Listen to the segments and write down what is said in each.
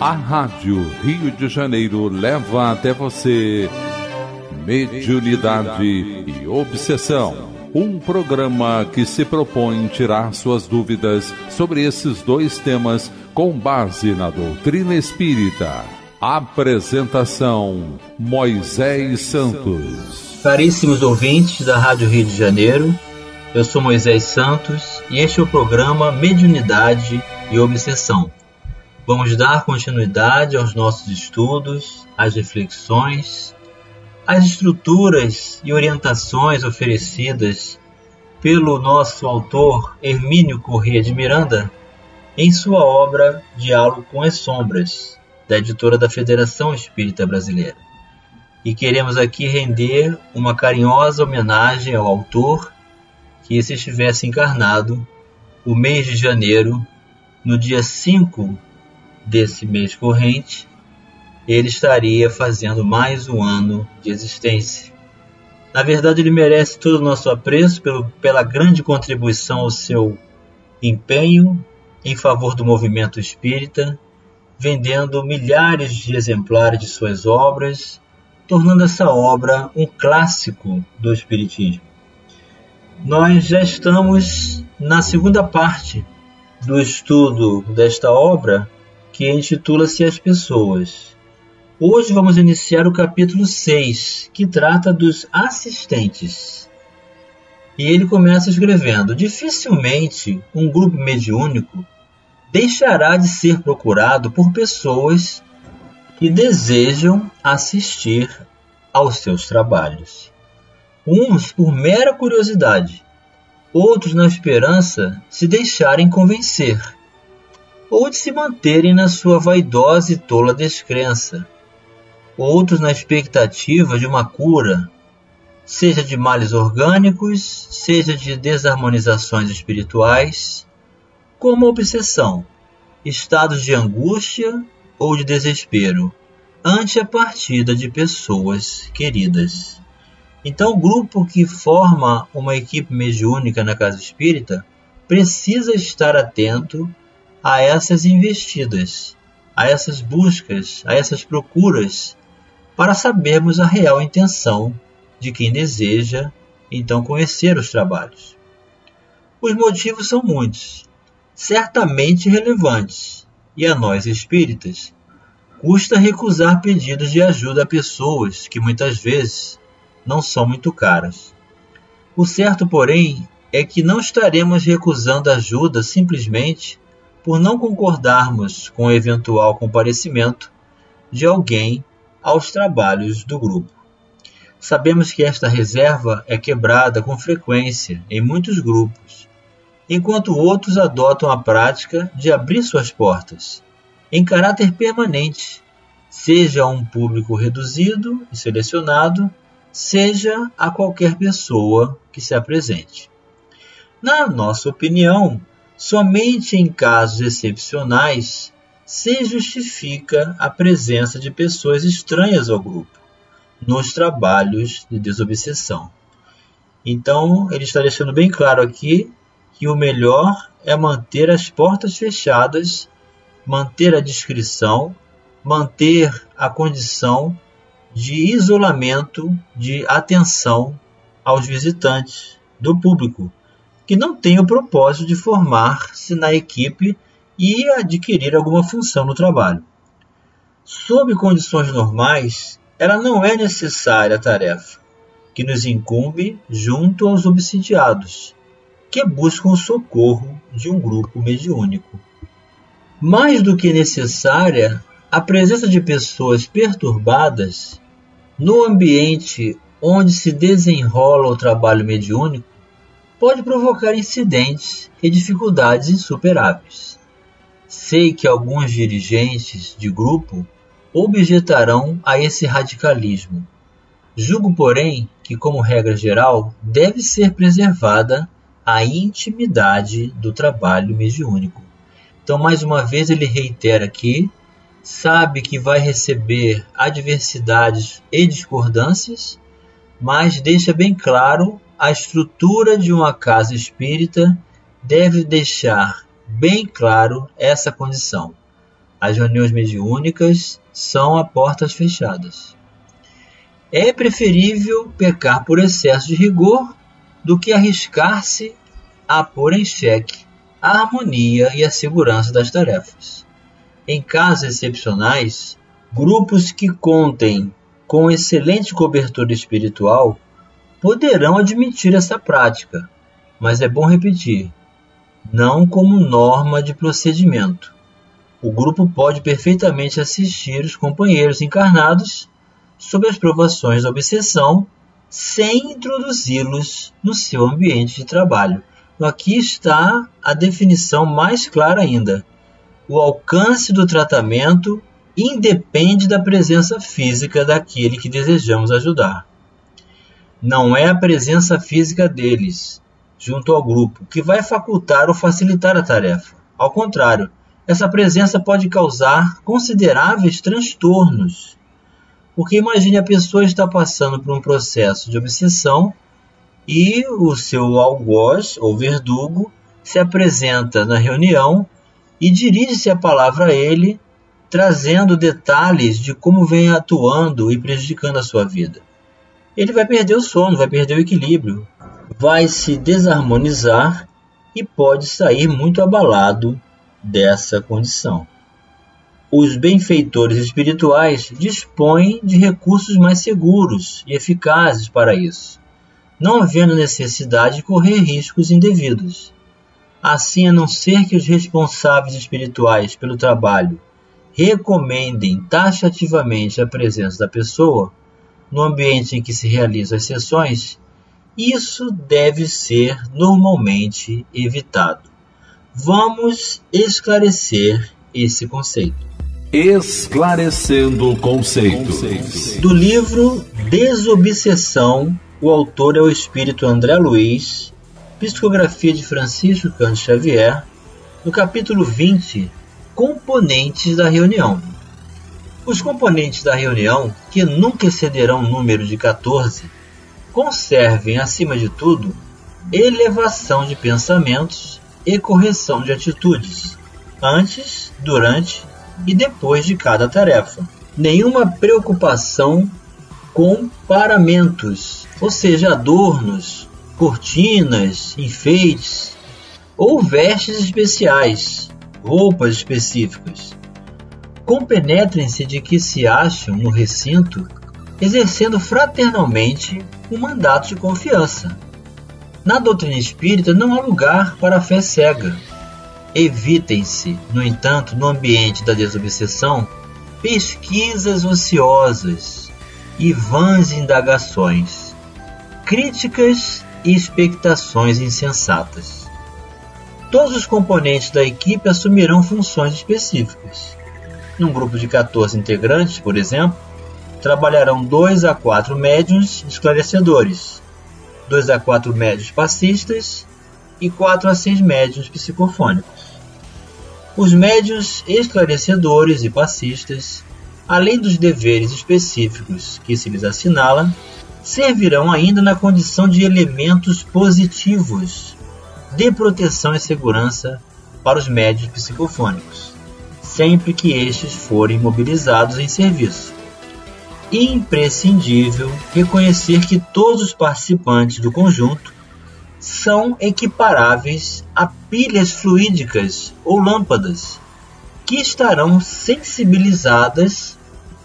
A Rádio Rio de Janeiro leva até você Mediunidade e Obsessão. Um programa que se propõe tirar suas dúvidas sobre esses dois temas com base na doutrina espírita. Apresentação: Moisés Santos. Caríssimos ouvintes da Rádio Rio de Janeiro, eu sou Moisés Santos e este é o programa Mediunidade e Obsessão Vamos dar continuidade aos nossos estudos, às reflexões, às estruturas e orientações oferecidas pelo nosso autor Hermínio Corrêa de Miranda em sua obra Diálogo com as Sombras, da editora da Federação Espírita Brasileira. E queremos aqui render uma carinhosa homenagem ao autor que, se estivesse encarnado, o mês de janeiro, no dia 5 desse mês corrente, ele estaria fazendo mais um ano de existência. Na verdade, ele merece todo o nosso apreço pelo, pela grande contribuição ao seu empenho em favor do movimento espírita, vendendo milhares de exemplares de suas obras, tornando essa obra um clássico do Espiritismo. Nós já estamos na segunda parte do estudo desta obra que intitula-se As Pessoas. Hoje vamos iniciar o capítulo 6, que trata dos assistentes. E ele começa escrevendo: Dificilmente um grupo mediúnico deixará de ser procurado por pessoas que desejam assistir aos seus trabalhos. Uns por mera curiosidade, outros na esperança se deixarem convencer ou de se manterem na sua vaidosa e tola descrença, outros na expectativa de uma cura, seja de males orgânicos, seja de desarmonizações espirituais, como obsessão, estados de angústia ou de desespero ante a partida de pessoas queridas. Então, o grupo que forma uma equipe mediúnica na casa espírita precisa estar atento a essas investidas, a essas buscas, a essas procuras, para sabermos a real intenção de quem deseja então conhecer os trabalhos. Os motivos são muitos, certamente relevantes, e a nós espíritas custa recusar pedidos de ajuda a pessoas que muitas vezes não são muito caras. O certo, porém, é que não estaremos recusando ajuda simplesmente por não concordarmos com o eventual comparecimento de alguém aos trabalhos do grupo. Sabemos que esta reserva é quebrada com frequência em muitos grupos, enquanto outros adotam a prática de abrir suas portas, em caráter permanente, seja a um público reduzido e selecionado, seja a qualquer pessoa que se apresente. Na nossa opinião, Somente em casos excepcionais se justifica a presença de pessoas estranhas ao grupo nos trabalhos de desobsessão. Então, ele está deixando bem claro aqui que o melhor é manter as portas fechadas, manter a discrição, manter a condição de isolamento, de atenção aos visitantes, do público, que não tem o propósito de formar-se na equipe e adquirir alguma função no trabalho. Sob condições normais, ela não é necessária a tarefa, que nos incumbe junto aos obsidiados, que buscam o socorro de um grupo mediúnico. Mais do que necessária, a presença de pessoas perturbadas no ambiente onde se desenrola o trabalho mediúnico pode provocar incidentes e dificuldades insuperáveis. Sei que alguns dirigentes de grupo objetarão a esse radicalismo. Julgo, porém, que, como regra geral, deve ser preservada a intimidade do trabalho mediúnico. Então, mais uma vez, ele reitera aqui: sabe que vai receber adversidades e discordâncias, mas deixa bem claro a estrutura de uma casa espírita deve deixar bem claro essa condição. As reuniões mediúnicas são a portas fechadas. É preferível pecar por excesso de rigor do que arriscar-se a pôr em xeque a harmonia e a segurança das tarefas. Em casos excepcionais, grupos que contem com excelente cobertura espiritual poderão admitir essa prática, mas é bom repetir: não como norma de procedimento. O grupo pode perfeitamente assistir os companheiros encarnados sob as provações da obsessão sem introduzi-los no seu ambiente de trabalho. Aqui está a definição mais clara ainda. O alcance do tratamento independe da presença física daquele que desejamos ajudar. Não é a presença física deles, junto ao grupo, que vai facultar ou facilitar a tarefa. Ao contrário, essa presença pode causar consideráveis transtornos. Porque imagine a pessoa está passando por um processo de obsessão e o seu algoz ou verdugo se apresenta na reunião e dirige-se a palavra a ele, trazendo detalhes de como vem atuando e prejudicando a sua vida. Ele vai perder o sono, vai perder o equilíbrio, vai se desarmonizar e pode sair muito abalado dessa condição. Os benfeitores espirituais dispõem de recursos mais seguros e eficazes para isso, não havendo necessidade de correr riscos indevidos. Assim, a não ser que os responsáveis espirituais pelo trabalho recomendem taxativamente a presença da pessoa no ambiente em que se realizam as sessões, isso deve ser normalmente evitado. Vamos esclarecer esse conceito. Esclarecendo conceitos. Do livro Desobsessão, o autor é o espírito André Luiz, psicografia de Francisco Cândido Xavier, no capítulo 20, Componentes da reunião. Os componentes da reunião, que nunca excederão o número de 14, conservem, acima de tudo, elevação de pensamentos e correção de atitudes, antes, durante e depois de cada tarefa. Nenhuma preocupação com paramentos, ou seja, adornos, cortinas, enfeites ou vestes especiais, roupas específicas. Compenetrem-se de que se acham no recinto exercendo fraternalmente um mandato de confiança. Na doutrina espírita não há lugar para a fé cega. Evitem-se, no entanto, no ambiente da desobsessão, pesquisas ociosas e vãs indagações, críticas e expectações insensatas. Todos os componentes da equipe assumirão funções específicas. Num grupo de 14 integrantes, por exemplo, trabalharão dois a quatro médiuns esclarecedores, dois a quatro médiuns passistas e quatro a seis médiuns psicofônicos. Os médiuns esclarecedores e passistas, além dos deveres específicos que se lhes assinala, servirão ainda na condição de elementos positivos de proteção e segurança para os médios psicofônicos, sempre que estes forem mobilizados em serviço imprescindível reconhecer que todos os participantes do conjunto são equiparáveis a pilhas fluídicas ou lâmpadas, que estarão sensibilizadas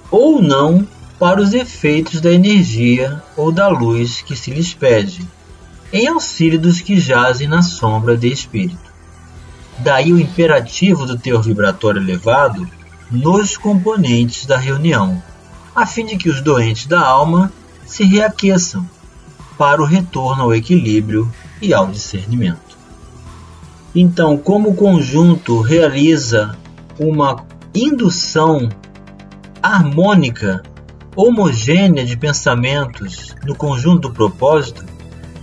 ou não para os efeitos da energia ou da luz que se lhes pede, em auxílio dos que jazem na sombra de espírito. Daí o imperativo do teor vibratório elevado nos componentes da reunião a fim de que os doentes da alma se reaqueçam para o retorno ao equilíbrio e ao discernimento. Então, como o conjunto realiza uma indução harmônica, homogênea de pensamentos no conjunto do propósito,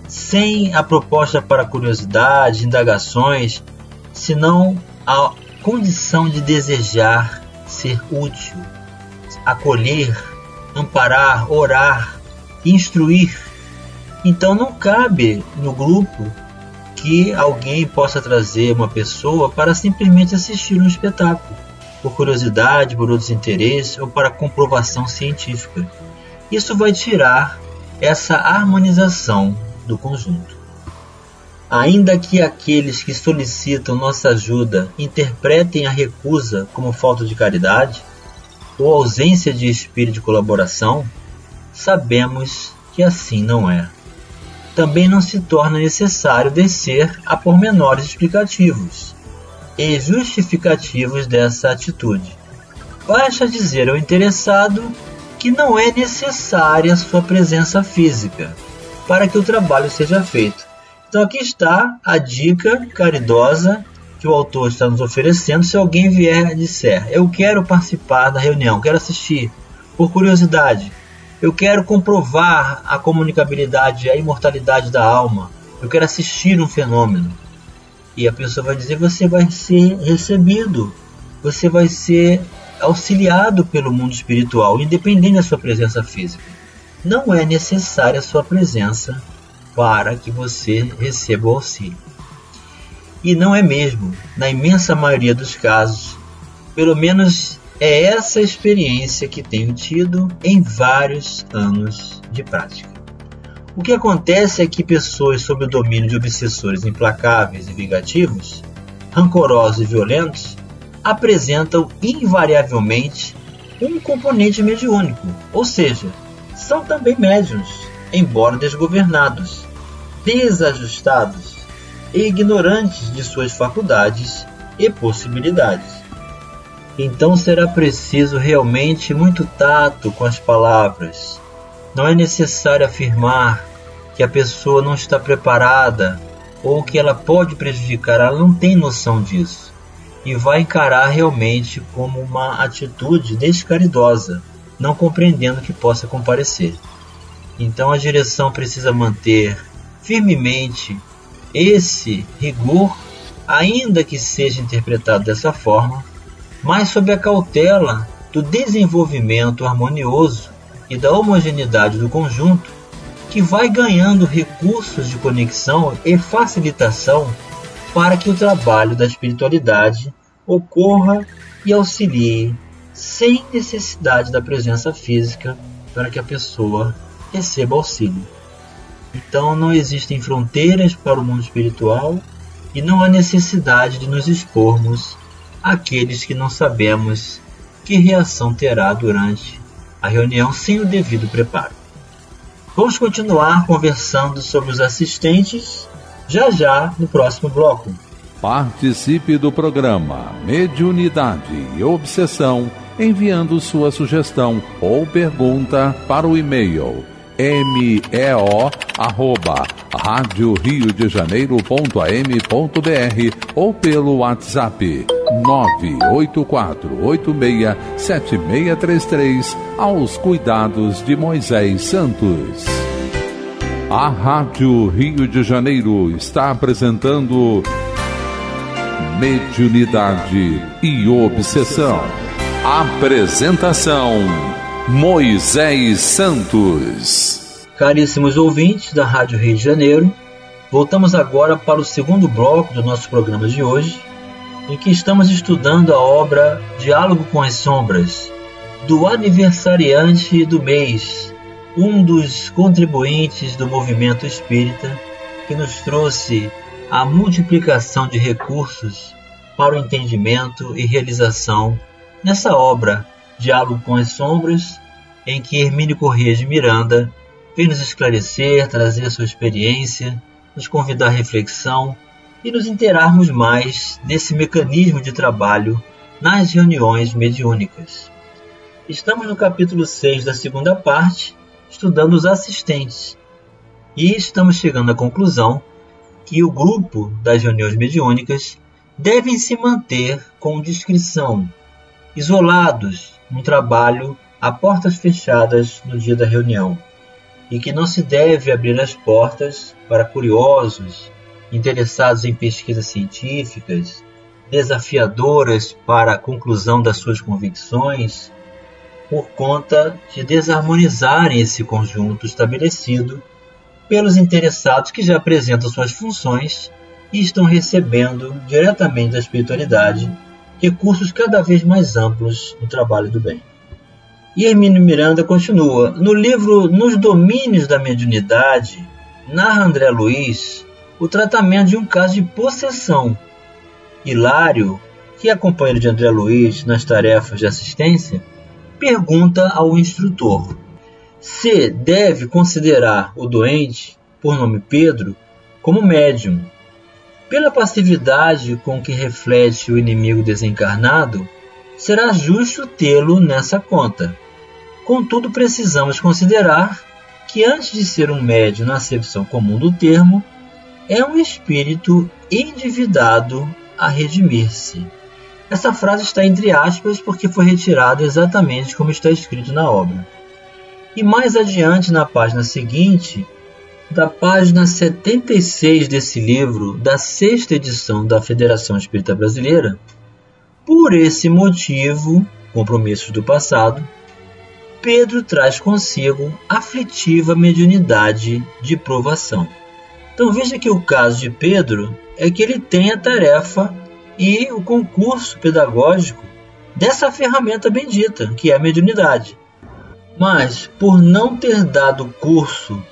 sem a proposta para curiosidade, indagações, senão a condição de desejar ser útil, acolher, amparar, orar, instruir. Então não cabe no grupo que alguém possa trazer uma pessoa para simplesmente assistir um espetáculo. por curiosidade, por outros interesses ou para comprovação científica. Isso vai tirar essa harmonização do conjunto. Ainda que aqueles que solicitam nossa ajuda interpretem a recusa como falta de caridade ou ausência de espírito de colaboração, sabemos que assim não é. Também não se torna necessário descer a pormenores explicativos e justificativos dessa atitude. Basta dizer ao interessado que não é necessária sua presença física para que o trabalho seja feito. Então aqui está a dica caridosa que o autor está nos oferecendo. Se alguém vier e disser, eu quero participar da reunião, quero assistir, por curiosidade, eu quero comprovar a comunicabilidade, a imortalidade da alma, eu quero assistir um fenômeno. E a pessoa vai dizer: você vai ser recebido, você vai ser auxiliado pelo mundo espiritual, independente da sua presença física. Não é necessária a sua presença para que você receba o auxílio. E não é mesmo, na imensa maioria dos casos, pelo menos é essa experiência que tenho tido em vários anos de prática. O que acontece é que pessoas sob o domínio de obsessores implacáveis e vingativos, rancorosos e violentos, apresentam invariavelmente um componente mediúnico, ou seja, são também médiums, embora desgovernados, desajustados e ignorantes de suas faculdades e possibilidades. Então será preciso realmente muito tato com as palavras, não é necessário afirmar que a pessoa não está preparada ou que ela pode prejudicar, ela não tem noção disso e vai encarar realmente como uma atitude descaridosa, não compreendendo que possa comparecer. Então a direção precisa manter firmemente esse rigor, ainda que seja interpretado dessa forma, mas sob a cautela do desenvolvimento harmonioso e da homogeneidade do conjunto, que vai ganhando recursos de conexão e facilitação para que o trabalho da espiritualidade ocorra e auxilie sem necessidade da presença física para que a pessoa receba auxílio. Então não existem fronteiras para o mundo espiritual e não há necessidade de nos expormos àqueles que não sabemos que reação terá durante a reunião sem o devido preparo. Vamos continuar conversando sobre os assistentes já já no próximo bloco. Participe do programa Mediunidade e Obsessão enviando sua sugestão ou pergunta para o e-mail meo arroba rádio Rio de Janeiro.am.br ou pelo WhatsApp 984867633 aos cuidados de Moisés Santos. A Rádio Rio de Janeiro está apresentando Mediunidade e Obsessão. Apresentação Moisés Santos. Caríssimos ouvintes da Rádio Rio de Janeiro, voltamos agora para o segundo bloco do nosso programa de hoje, em que estamos estudando a obra Diálogo com as Sombras, do aniversariante do mês, um dos contribuintes do movimento espírita que nos trouxe a multiplicação de recursos para o entendimento e realização nessa obra Diálogo com as Sombras, em que Hermínio Corrêa de Miranda vem nos esclarecer, trazer sua experiência, nos convidar à reflexão e nos interarmos mais desse mecanismo de trabalho nas reuniões mediúnicas. Estamos no capítulo 6 da segunda parte, estudando os assistentes, e estamos chegando à conclusão que o grupo das reuniões mediúnicas devem se manter com discrição, isolados um trabalho a portas fechadas no dia da reunião, e que não se deve abrir as portas para curiosos, interessados em pesquisas científicas, desafiadoras para a conclusão das suas convicções, por conta de desarmonizarem esse conjunto estabelecido pelos interessados que já apresentam suas funções e estão recebendo diretamente da espiritualidade recursos cada vez mais amplos no trabalho do bem. E Hermínio Miranda continua: no livro Nos Domínios da Mediunidade, narra André Luiz o tratamento de um caso de possessão. Hilário, que é companheiro de André Luiz nas tarefas de assistência, pergunta ao instrutor se deve considerar o doente, por nome Pedro, como médium. Pela passividade com que reflete o inimigo desencarnado, será justo tê-lo nessa conta. Contudo, precisamos considerar que antes de ser um médium na acepção comum do termo, é um espírito endividado a redimir-se. Essa frase está entre aspas porque foi retirada exatamente como está escrito na obra. E mais adiante, na página seguinte, da página 76 desse livro, da sexta edição da Federação Espírita Brasileira, por esse motivo, compromissos do passado, Pedro traz consigo aflitiva mediunidade de provação. Então veja que o caso de Pedro é que ele tem a tarefa e o concurso pedagógico dessa ferramenta bendita, que é a mediunidade. Mas, por não ter dado curso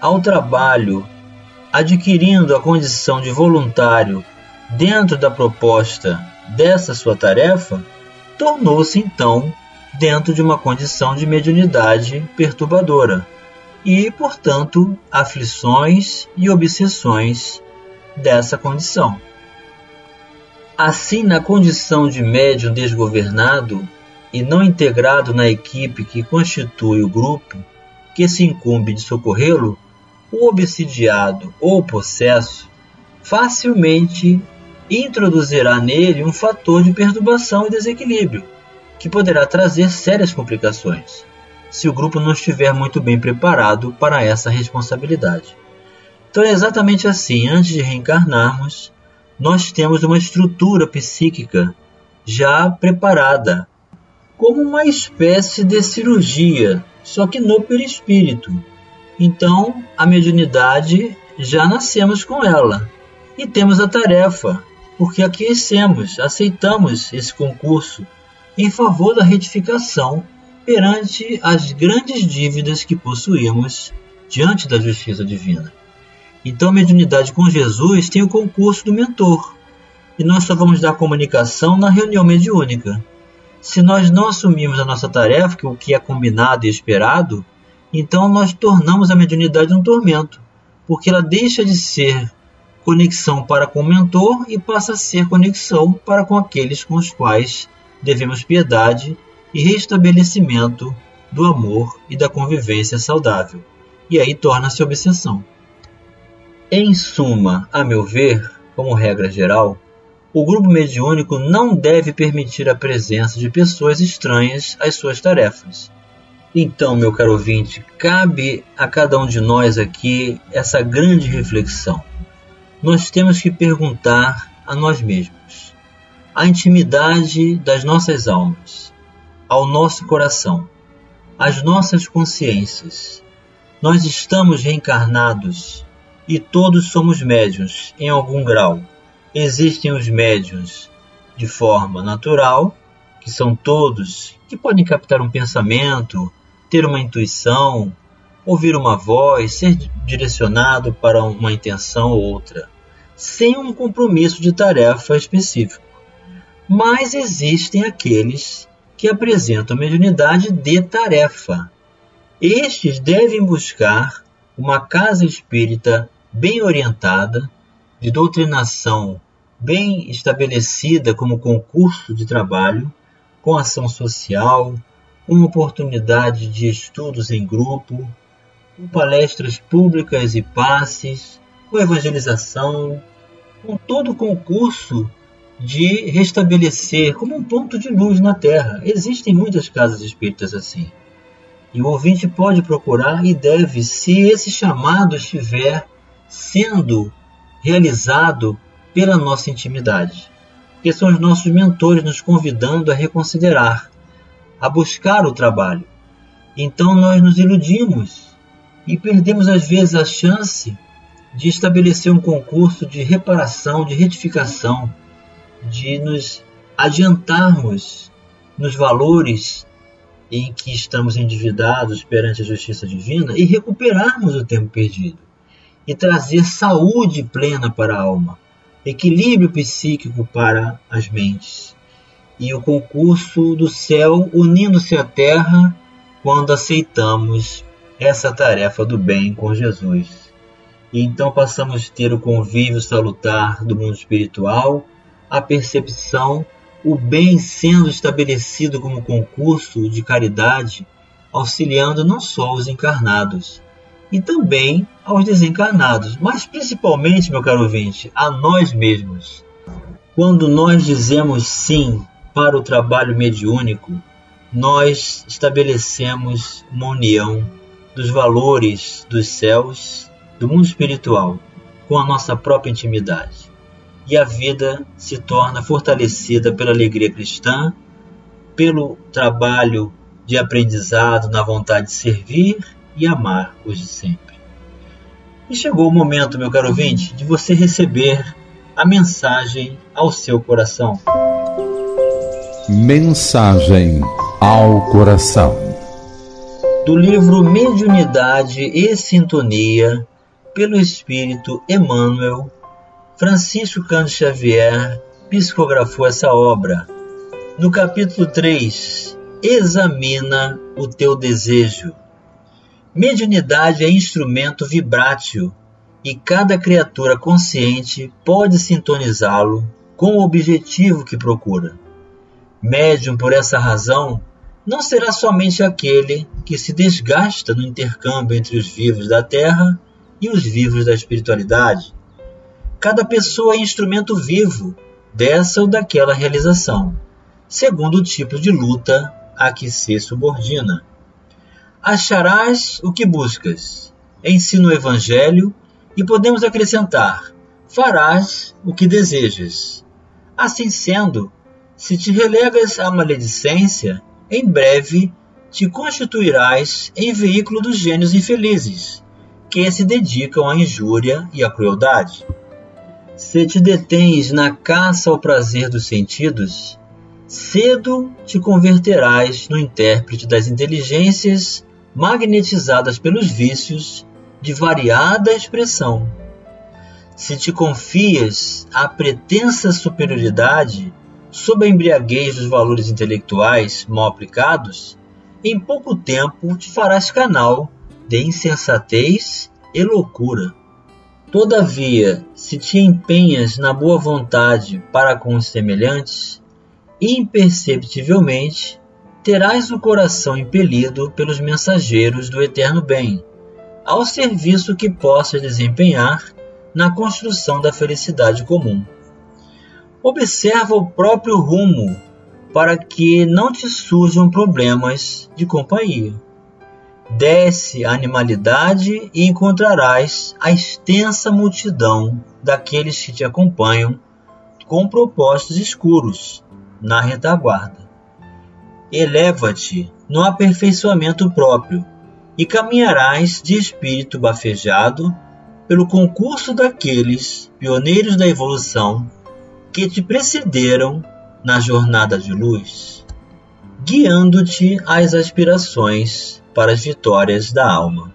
ao trabalho, adquirindo a condição de voluntário dentro da proposta dessa sua tarefa, tornou-se então dentro de uma condição de mediunidade perturbadora e, portanto, aflições e obsessões dessa condição. Assim, na condição de médium desgovernado e não integrado na equipe que constitui o grupo que se incumbe de socorrê-lo, o obsidiado ou possesso facilmente introduzirá nele um fator de perturbação e desequilíbrio que poderá trazer sérias complicações, se o grupo não estiver muito bem preparado para essa responsabilidade. Então é exatamente assim, antes de reencarnarmos, nós temos uma estrutura psíquica já preparada, como uma espécie de cirurgia, só que no perispírito. Então, a mediunidade já nascemos com ela e temos a tarefa, porque aquecemos, aceitamos esse concurso em favor da retificação perante as grandes dívidas que possuímos diante da justiça divina. Então, a mediunidade com Jesus tem o concurso do mentor, e nós só vamos dar comunicação na reunião mediúnica. Se nós não assumirmos a nossa tarefa, que o que é combinado e esperado, então nós tornamos a mediunidade um tormento, porque ela deixa de ser conexão para com o mentor e passa a ser conexão para com aqueles com os quais devemos piedade e restabelecimento do amor e da convivência saudável, e aí torna-se obsessão. Em suma, a meu ver, como regra geral, o grupo mediúnico não deve permitir a presença de pessoas estranhas às suas tarefas. Então, meu caro ouvinte, cabe a cada um de nós aqui essa grande reflexão. Nós temos que perguntar a nós mesmos: à intimidade das nossas almas, ao nosso coração, às nossas consciências. Nós estamos reencarnados e todos somos médiuns em algum grau. Existem os médiuns de forma natural, que são todos que podem captar um pensamento, ter uma intuição, ouvir uma voz, ser direcionado para uma intenção ou outra, sem um compromisso de tarefa específico mas existem aqueles que apresentam mediunidade de tarefa. Estes devem buscar uma casa espírita bem orientada, de doutrinação bem estabelecida como concurso de trabalho, com ação social, com oportunidade de estudos em grupo, com palestras públicas e passes, com evangelização, com todo o concurso de restabelecer como um ponto de luz na Terra. Existem muitas casas espíritas assim. E o ouvinte pode procurar e deve, se esse chamado estiver sendo realizado pela nossa intimidade. Porque são os nossos mentores nos convidando a reconsiderar, a buscar o trabalho. Então nós nos iludimos e perdemos às vezes a chance de estabelecer um concurso de reparação, de retificação de nos adiantarmos nos valores em que estamos endividados perante a justiça divina e recuperarmos o tempo perdido e trazer saúde plena para a alma, equilíbrio psíquico para as mentes e o concurso do céu unindo-se à terra quando aceitamos essa tarefa do bem com Jesus. E então passamos a ter o convívio salutar do mundo espiritual, a percepção, o bem sendo estabelecido como concurso de caridade, auxiliando não só os encarnados, e também aos desencarnados, mas principalmente, meu caro ouvinte, a nós mesmos. Quando nós dizemos sim para o trabalho mediúnico, nós estabelecemos uma união dos valores dos céus, do mundo espiritual, com a nossa própria intimidade. E a vida se torna fortalecida pela alegria cristã, pelo trabalho de aprendizado na vontade de servir e amar os de sempre. E chegou o momento, meu caro ouvinte, de você receber a mensagem ao seu coração. Mensagem ao coração. Do livro Mediunidade e Sintonia, pelo Espírito Emmanuel, Francisco Cândido Xavier psicografou essa obra. No capítulo 3, Examina o teu desejo. Mediunidade é instrumento vibrátil e cada criatura consciente pode sintonizá-lo com o objetivo que procura. Médium, por essa razão, não será somente aquele que se desgasta no intercâmbio entre os vivos da Terra e os vivos da espiritualidade. Cada pessoa é instrumento vivo dessa ou daquela realização, segundo o tipo de luta a que se subordina. Acharás o que buscas, ensina o Evangelho e podemos acrescentar: farás o que desejas. Assim sendo, se te relegas à maledicência, em breve te constituirás em veículo dos gênios infelizes, que se dedicam à injúria e à crueldade. Se te detens na caça ao prazer dos sentidos, cedo te converterás no intérprete das inteligências magnetizadas pelos vícios de variada expressão. Se te confias à pretensa superioridade sob a embriaguez dos valores intelectuais mal aplicados, em pouco tempo te farás canal de insensatez e loucura. Todavia, se te empenhas na boa vontade para com os semelhantes, imperceptivelmente terás o coração impelido pelos mensageiros do eterno bem, ao serviço que possas desempenhar na construção da felicidade comum. Observa o próprio rumo para que não te surjam problemas de companhia. Desce a animalidade e encontrarás a extensa multidão daqueles que te acompanham com propósitos escuros na retaguarda. Eleva-te no aperfeiçoamento próprio e caminharás de espírito bafejado pelo concurso daqueles pioneiros da evolução que te precederam na jornada de luz, guiando-te às aspirações para as vitórias da alma.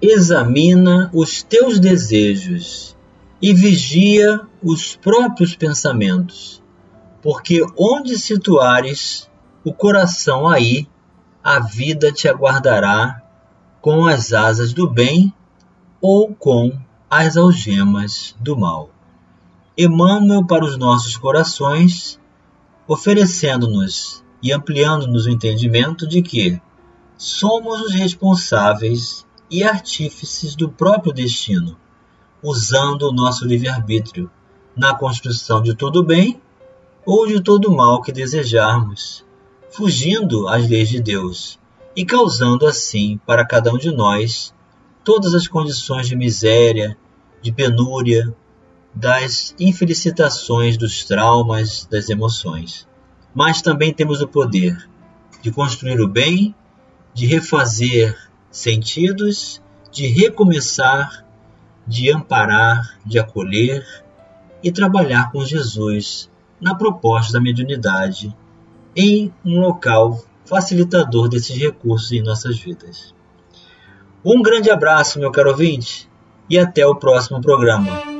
Examina os teus desejos e vigia os próprios pensamentos, porque onde situares o coração aí, a vida te aguardará com as asas do bem ou com as algemas do mal. Emmanuel para os nossos corações, oferecendo-nos e ampliando-nos o entendimento de que somos os responsáveis e artífices do próprio destino, usando o nosso livre-arbítrio na construção de todo bem ou de todo mal que desejarmos, fugindo às leis de Deus e causando assim para cada um de nós todas as condições de miséria, de penúria, das infelicitações, dos traumas, das emoções. Mas também temos o poder de construir o bem, de refazer sentidos, de recomeçar, de amparar, de acolher e trabalhar com Jesus na proposta da mediunidade em um local facilitador desses recursos em nossas vidas. Um grande abraço, meu caro ouvinte, e até o próximo programa.